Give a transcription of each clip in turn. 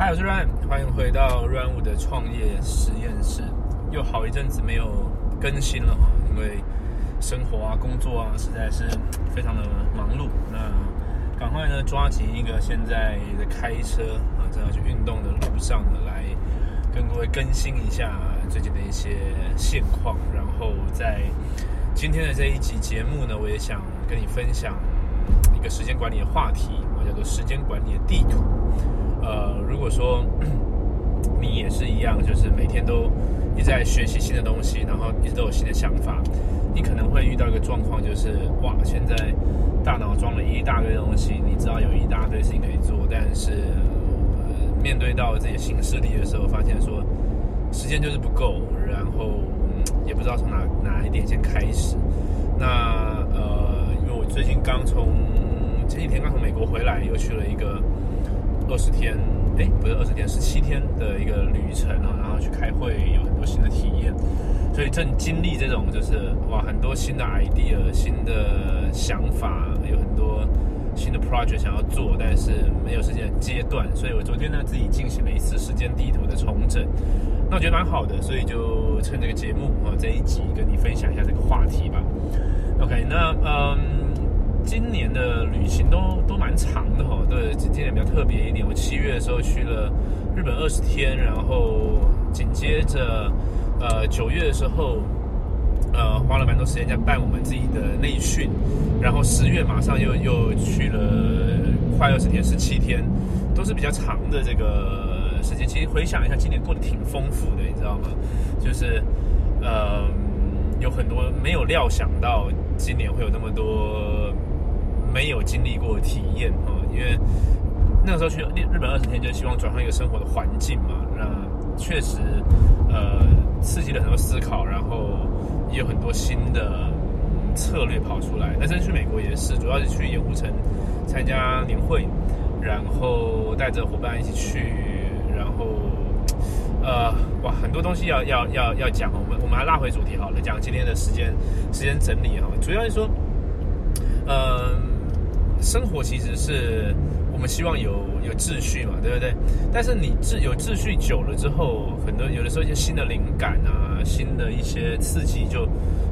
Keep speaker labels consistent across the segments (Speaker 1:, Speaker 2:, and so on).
Speaker 1: 嗨，我是 Ryan，欢迎回到 Ryan 五的创业实验室。又好一阵子没有更新了哈，因为生活啊、工作啊，实在是非常的忙碌。那赶快呢，抓紧一个现在的开车啊，正要去运动的路上呢，来跟各位更新一下最近的一些现况。然后在今天的这一集节目呢，我也想跟你分享一个时间管理的话题，叫做时间管理的地图。呃，如果说 你也是一样，就是每天都一直在学习新的东西，然后一直都有新的想法，你可能会遇到一个状况，就是哇，现在大脑装了一大堆东西，你知道有一大堆事情可以做，但是、面对到自己的新势力的时候，发现说时间就是不够，然后、也不知道从哪哪一点先开始。那呃，因为我最近刚从前几天刚从美国回来，又去了一个。二十天，哎，不是二十天，十七天的一个旅程啊，然后去开会，有很多新的体验，所以正经历这种就是哇，很多新的 idea、新的想法，有很多新的 project 想要做，但是没有时间阶段，所以我昨天呢自己进行了一次时间地图的重整，那我觉得蛮好的，所以就趁这个节目啊这一集跟你分享一下这个话题吧。OK，那嗯。今年的旅行都都蛮长的哈，对，今年比较特别一点。我七月的时候去了日本二十天，然后紧接着呃九月的时候，呃花了蛮多时间在办我们自己的内训，然后十月马上又又去了快二十天，十七天，都是比较长的这个时间。其实回想一下，今年过得挺丰富的，你知道吗？就是呃有很多没有料想到今年会有那么多。没有经历过体验啊，因为那个时候去日本二十天，就希望转换一个生活的环境嘛。那确实，呃，刺激了很多思考，然后也有很多新的策略跑出来。那这次去美国也是，主要是去盐湖城参加年会，然后带着伙伴一起去，然后呃，哇，很多东西要要要要讲。我们我们还拉回主题好了，讲今天的时间时间整理哈，主要是说，嗯。生活其实是我们希望有有秩序嘛，对不对？但是你秩有秩序久了之后，很多有的时候一些新的灵感啊，新的一些刺激就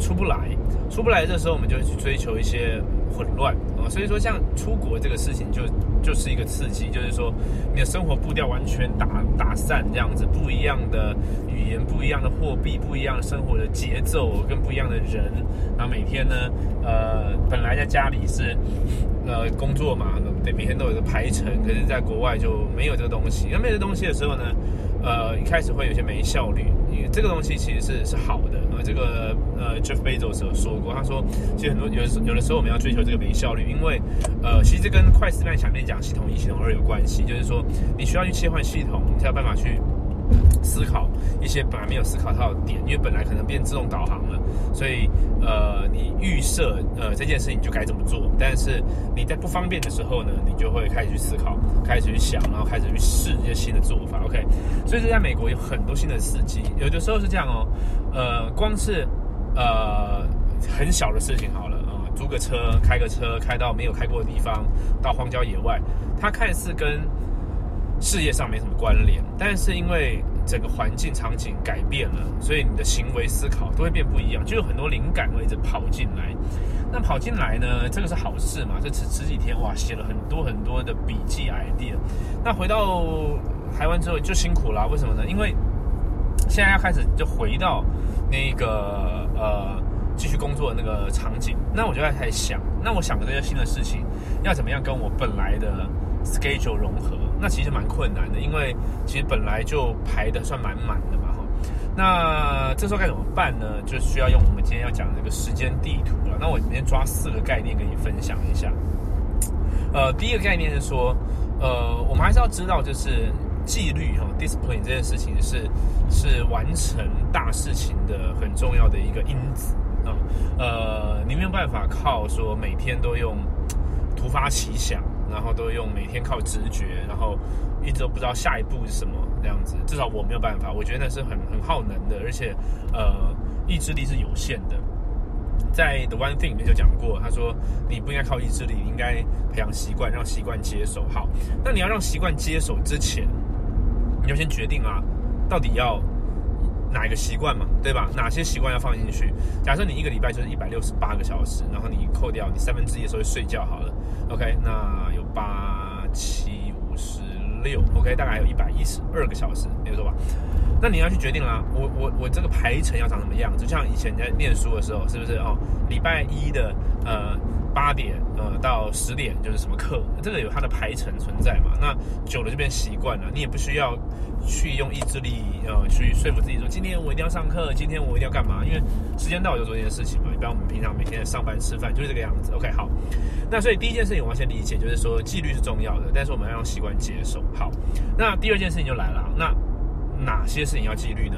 Speaker 1: 出不来，出不来的时候我们就去追求一些混乱啊。所以说，像出国这个事情就就是一个刺激，就是说你的生活步调完全打打散这样子，不一样的语言，不一样的货币，不一样的生活的节奏，跟不一样的人，然后每天呢，呃，本来在家里是。呃，工作嘛，对，每天都有个排程，可是在国外就没有这个东西。那没有这东西的时候呢，呃，一开始会有些没效率。因为这个东西其实是是好的。呃，这个呃，Jeff Bezos 有说过，他说，其实很多有的有的时候我们要追求这个没效率，因为呃，其实跟快思慢想面讲系统一、系统二有关系，就是说你需要去切换系统，你才有办法去。思考一些本来没有思考到的点，因为本来可能变自动导航了，所以呃，你预设呃这件事情就该怎么做，但是你在不方便的时候呢，你就会开始去思考，开始去想，然后开始去试一些新的做法。OK，所以这在美国有很多新的司机，有的时候是这样哦，呃，光是呃很小的事情好了啊，租个车，开个车，开到没有开过的地方，到荒郊野外，它看似跟事业上没什么关联，但是因为整个环境场景改变了，所以你的行为思考都会变不一样，就有很多灵感会一直跑进来。那跑进来呢，这个是好事嘛？这十十几天哇，写了很多很多的笔记 idea。那回到台湾之后就辛苦了，为什么呢？因为现在要开始就回到那个呃继续工作的那个场景，那我就在开始想，那我想的这些新的事情要怎么样跟我本来的 schedule 融合？那其实蛮困难的，因为其实本来就排的算蛮满的嘛，哈。那这时候该怎么办呢？就需要用我们今天要讲的这个时间地图了。那我今天抓四个概念跟你分享一下。呃，第一个概念是说，呃，我们还是要知道，就是纪律哈，discipline 这件事情是是完成大事情的很重要的一个因子啊。呃，你没有办法靠说每天都用突发奇想。然后都用每天靠直觉，然后一直都不知道下一步是什么这样子。至少我没有办法，我觉得那是很很耗能的，而且呃意志力是有限的。在 The One Thing 里面就讲过，他说你不应该靠意志力，你应该培养习惯，让习惯接手。好，那你要让习惯接手之前，你就先决定啊，到底要哪一个习惯嘛，对吧？哪些习惯要放进去？假设你一个礼拜就是一百六十八个小时，然后你扣掉你三分之一的时候睡觉好了，OK，那有八七五十六，OK，大概还有一百一十二个小时，没错吧？那你要去决定啦，我我我这个排程要长什么样？就像以前在念书的时候，是不是哦？礼拜一的呃八点呃到十点就是什么课，这个有它的排程存在嘛？那久了就变习惯了，你也不需要去用意志力呃去说服自己说今天我一定要上课，今天我一定要干嘛？因为时间到我就做这件事情嘛。一般我们平常每天上班吃饭就是这个样子。OK，好，那所以第一件事情我要先理解，就是说纪律是重要的，但是我们要用习惯接受。好，那第二件事情就来了，那。哪些事情要纪律呢？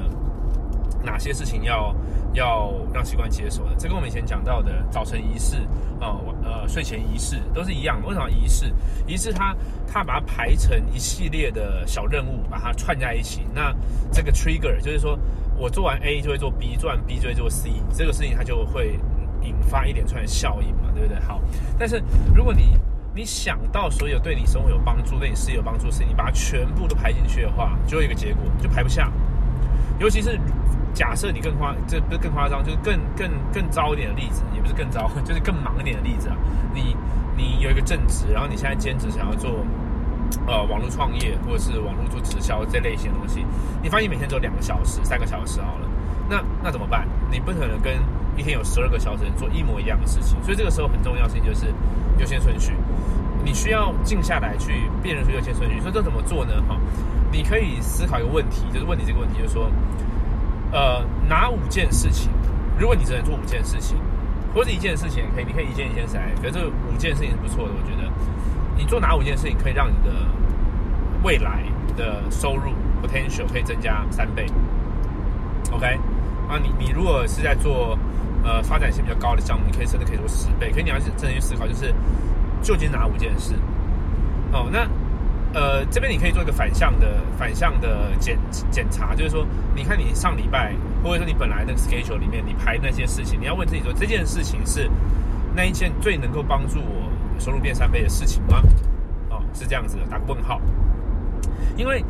Speaker 1: 哪些事情要要让习惯接受的？这跟我们以前讲到的早晨仪式啊，呃，睡前仪式都是一样的。为什么仪式？仪式它它把它排成一系列的小任务，把它串在一起。那这个 trigger 就是说我做完 A 就会做 B，做完 B 就会做 C，这个事情它就会引发一连串效应嘛，对不对？好，但是如果你你想到所有对你生活有帮助、对你事业有帮助的事情，你把它全部都排进去的话，就有一个结果，就排不下。尤其是假设你更夸，这不是更夸张，就是更更更糟一点的例子，也不是更糟，就是更忙一点的例子啊。你你有一个正职，然后你现在兼职想要做呃网络创业或者是网络做直销这类型的东西，你发现每天只有两个小时、三个小时好了，那那怎么办？你不可能跟一天有十二个小时做一模一样的事情，所以这个时候很重要性就是优先顺序。你需要静下来去辨认出优先顺序。所以这怎么做呢？哈，你可以思考一个问题，就是问你这个问题，就是说，呃，哪五件事情，如果你只能做五件事情，或者一件事情可以，你可以一件一件来，可是五件事情是不错的，我觉得。你做哪五件事情可以让你的未来的收入 potential 可以增加三倍？OK，啊，你你如果是在做呃发展性比较高的项目，你可以甚至可以做十倍。可是你要是真的去思考，就是。究竟哪五件事？哦，那呃，这边你可以做一个反向的反向的检检查，就是说，你看你上礼拜，或者说你本来那个 schedule 里面，你排那些事情，你要问自己说，这件事情是那一件最能够帮助我收入变三倍的事情吗？哦，是这样子的，打个问号。因为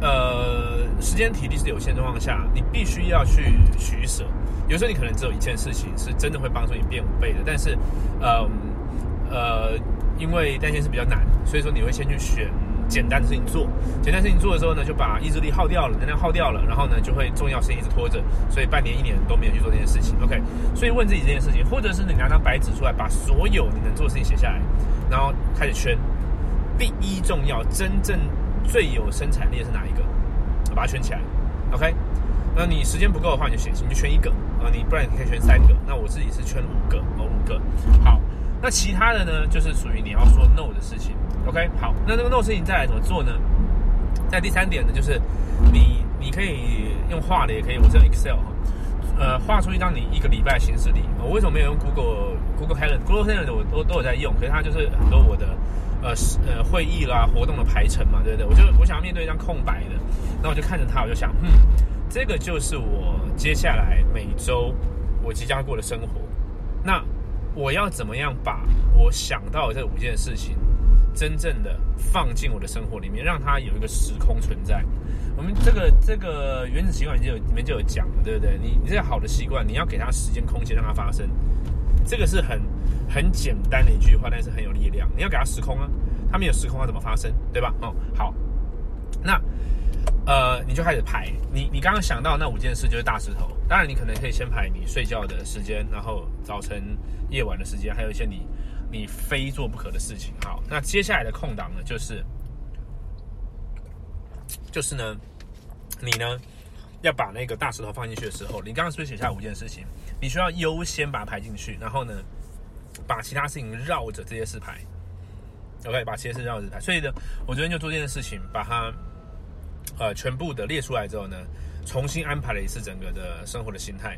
Speaker 1: 呃，时间体力是有限状况下，你必须要去取舍。有时候你可能只有一件事情是真的会帮助你变五倍的，但是，嗯。呃，因为那件事比较难，所以说你会先去选简单的事情做。简单事情做的时候呢，就把意志力耗掉了，能量耗掉了，然后呢，就会重要事情一直拖着，所以半年一年都没有去做这件事情。OK，所以问自己这件事情，或者是你拿张白纸出来，把所有你能做的事情写下来，然后开始圈。第一重要、真正最有生产力的是哪一个？把它圈起来。OK，那你时间不够的话，你就写，你就圈一个啊，你不然你可以圈三个。那我自己是圈五个哦，五个。好。那其他的呢，就是属于你要说 no 的事情。OK，好，那这个 no 事情再来怎么做呢？在第三点呢，就是你你可以用画的，也可以，我是用 Excel 哈，呃，画出一张你一个礼拜行事历。我为什么没有用 Google Google Calendar？Google Calendar 我都都有在用，可是它就是很多我的呃呃会议啦、活动的排程嘛，对不对？我就我想要面对一张空白的，那我就看着它，我就想，嗯，这个就是我接下来每周我即将过的生活。那我要怎么样把我想到的这五件事情，真正的放进我的生活里面，让它有一个时空存在？我们这个这个原子习惯就有里面就有讲了，对不对？你你这好的习惯，你要给它时间空间让它发生，这个是很很简单的一句话，但是很有力量。你要给它时空啊，它没有时空它怎么发生？对吧？哦，好，那。呃，你就开始排，你你刚刚想到那五件事就是大石头。当然，你可能可以先排你睡觉的时间，然后早晨、夜晚的时间，还有一些你你非做不可的事情。好，那接下来的空档呢，就是就是呢，你呢要把那个大石头放进去的时候，你刚刚是不是写下五件事情？你需要优先把它排进去，然后呢，把其他事情绕着这些事排。OK，把其他事绕着排。所以呢，我昨天就做这件事情，把它。呃，全部的列出来之后呢，重新安排了一次整个的生活的心态，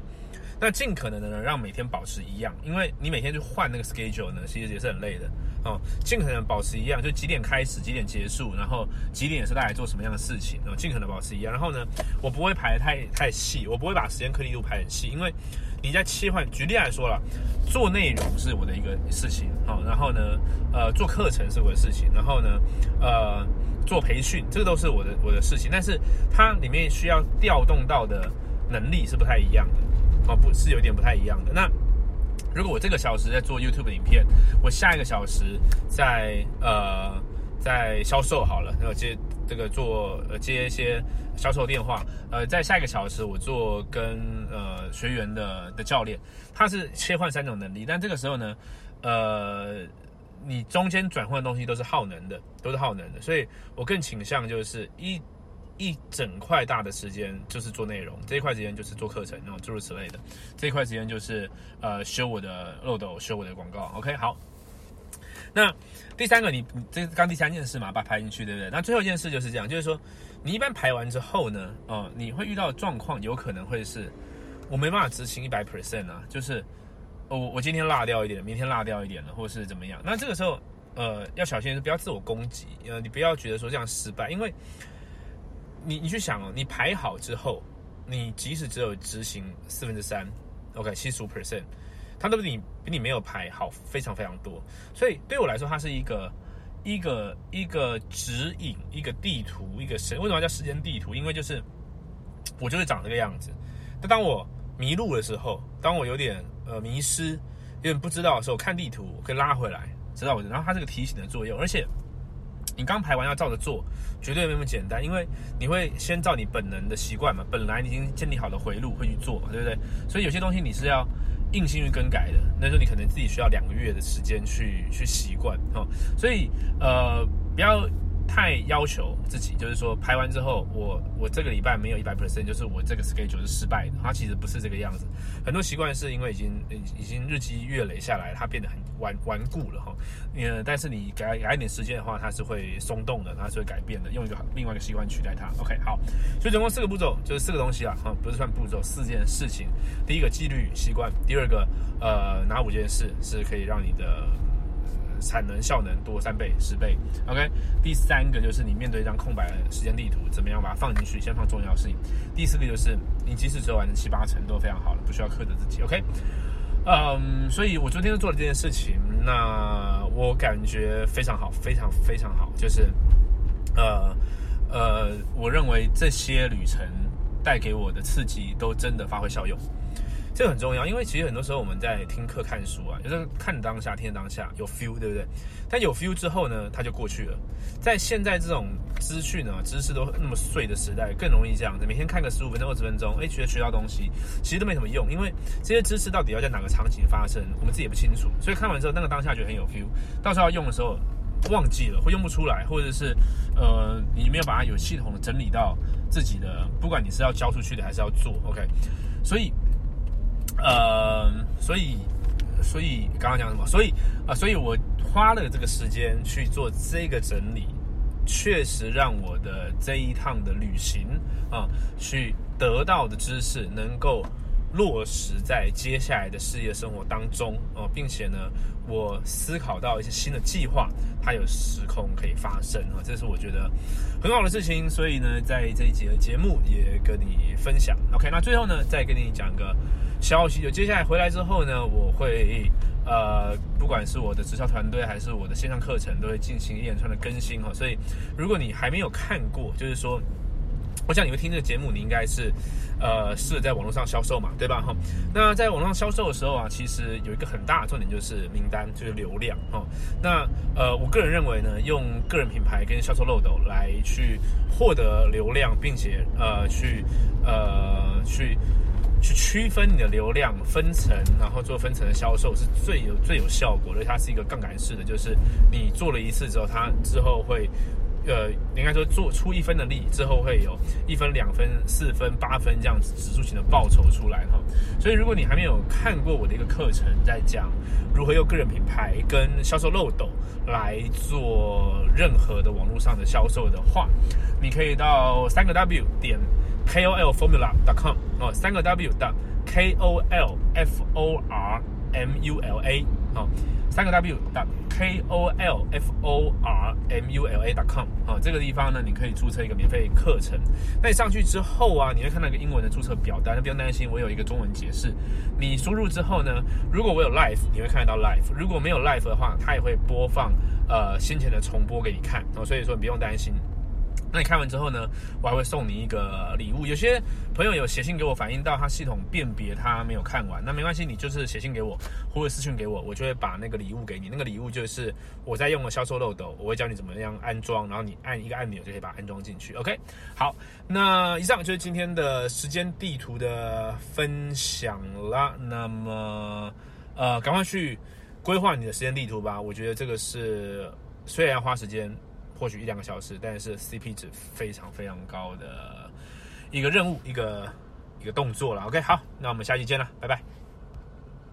Speaker 1: 那尽可能的呢让每天保持一样，因为你每天去换那个 schedule 呢，其实也是很累的哦。尽可能保持一样，就几点开始，几点结束，然后几点是大概做什么样的事情，然后尽可能保持一样。然后呢，我不会排太太细，我不会把时间颗粒度排很细，因为你在切换。举例来说了，做内容是我的一个事情，好，然后呢，呃，做课程是我的事情，然后呢，呃。做培训，这个都是我的我的事情。但是它里面需要调动到的能力是不太一样的，哦，不是有点不太一样的。那如果我这个小时在做 YouTube 影片，我下一个小时在呃在销售好了，然后接这个做接一些销售电话，呃，在下一个小时我做跟呃学员的的教练，他是切换三种能力，但这个时候呢，呃，你中间转换的东西都是耗能的，都是耗能的，所以我更倾向就是一。一整块大的时间就是做内容，这一块时间就是做课程，然后诸如此类的。这一块时间就是呃修我的漏斗，修我的广告。OK，好。那第三个，你这刚第三件事嘛，把它排进去，对不对？那最后一件事就是这样，就是说你一般排完之后呢，哦，你会遇到的状况有可能会是，我没办法执行一百 percent 啊，就是我我今天落掉一点，明天落掉一点了，或是怎么样？那这个时候呃要小心不要自我攻击，呃，你不要觉得说这样失败，因为。你你去想哦，你排好之后，你即使只有执行四分之三，OK，七十五 percent，它都比你比你没有排好非常非常多。所以对我来说，它是一个一个一个指引，一个地图，一个神。为什么叫时间地图？因为就是我就是长这个样子。但当我迷路的时候，当我有点呃迷失，有点不知道的时候，看地图我可以拉回来，知道我。然后它这个提醒的作用，而且。你刚排完要照着做，绝对没那么简单，因为你会先照你本能的习惯嘛，本来已经建立好的回路会去做，对不对？所以有些东西你是要硬性去更改的，那时候你可能自己需要两个月的时间去去习惯哈。所以呃，不要。太要求自己，就是说排完之后，我我这个礼拜没有一百 percent，就是我这个 schedule 是失败的。它其实不是这个样子，很多习惯是因为已经已经日积月累下来，它变得很顽顽固了哈。呃，但是你给它给一点时间的话，它是会松动的，它是会改变的，用一个另外一个习惯取代它。OK，好，所以总共四个步骤，就是四个东西啊，哈，不是算步骤，四件事情。第一个纪律习惯，第二个呃哪五件事是可以让你的。产能效能多三倍十倍，OK。第三个就是你面对一张空白的时间地图，怎么样把它放进去？先放重要事情。第四个就是你即使只有完成七八成都非常好了，不需要苛责自己，OK。嗯，所以我昨天就做了这件事情，那我感觉非常好，非常非常好。就是呃呃，我认为这些旅程带给我的刺激都真的发挥效用。这个很重要，因为其实很多时候我们在听课看书啊，就是看当下，听当下有 feel，对不对？但有 feel 之后呢，它就过去了。在现在这种资讯啊、知识都那么碎的时代，更容易这样子。每天看个十五分钟、二十分钟，哎，觉得学到东西，其实都没什么用，因为这些知识到底要在哪个场景发生，我们自己也不清楚。所以看完之后，那个当下觉得很有 feel，到时候要用的时候忘记了，或用不出来，或者是呃，你没有把它有系统的整理到自己的，不管你是要交出去的还是要做，OK，所以。呃，所以，所以刚刚讲什么？所以啊，所以我花了这个时间去做这个整理，确实让我的这一趟的旅行啊，去得到的知识能够。落实在接下来的事业生活当中哦，并且呢，我思考到一些新的计划，它有时空可以发生啊，这是我觉得很好的事情。所以呢，在这一节的节目也跟你分享。OK，那最后呢，再跟你讲个消息，就接下来回来之后呢，我会呃，不管是我的直销团队还是我的线上课程，都会进行一连串的更新哈。所以如果你还没有看过，就是说。我想你会听这个节目，你应该是，呃，是在网络上销售嘛，对吧？哈，那在网络上销售的时候啊，其实有一个很大的重点就是名单，就是流量哈。那呃，我个人认为呢，用个人品牌跟销售漏斗来去获得流量，并且呃，去呃，去去去区分你的流量分层，然后做分层的销售是最有最有效果的。它是一个杠杆式的，就是你做了一次之后，它之后会。呃，应该说做出一分的力之后，会有一分、两分、四分、八分这样子指数型的报酬出来哈。所以，如果你还没有看过我的一个课程，在讲如何用个人品牌跟销售漏斗来做任何的网络上的销售的话，你可以到三个 W 点 kolformula.com 哦，三个 W 的 K O L F O R M U L A 好。三个 W 的 kolformula.com 啊，这个地方呢，你可以注册一个免费课程。那你上去之后啊，你会看到一个英文的注册表单，不用担心，我有一个中文解释。你输入之后呢，如果我有 Live，你会看得到 Live；如果没有 Live 的话，它也会播放呃先前的重播给你看。哦，所以说你不用担心。那你开完之后呢，我还会送你一个礼物。有些朋友有写信给我反映到他系统辨别他没有看完，那没关系，你就是写信给我或者私信给我，我就会把那个礼物给你。那个礼物就是我在用的销售漏斗，我会教你怎么样安装，然后你按一个按钮就可以把它安装进去。OK，好，那以上就是今天的时间地图的分享啦。那么呃，赶快去规划你的时间地图吧。我觉得这个是虽然要花时间。或许一两个小时，但是 CP 值非常非常高的一个任务，一个一个动作了。OK，好，那我们下期见了，拜拜。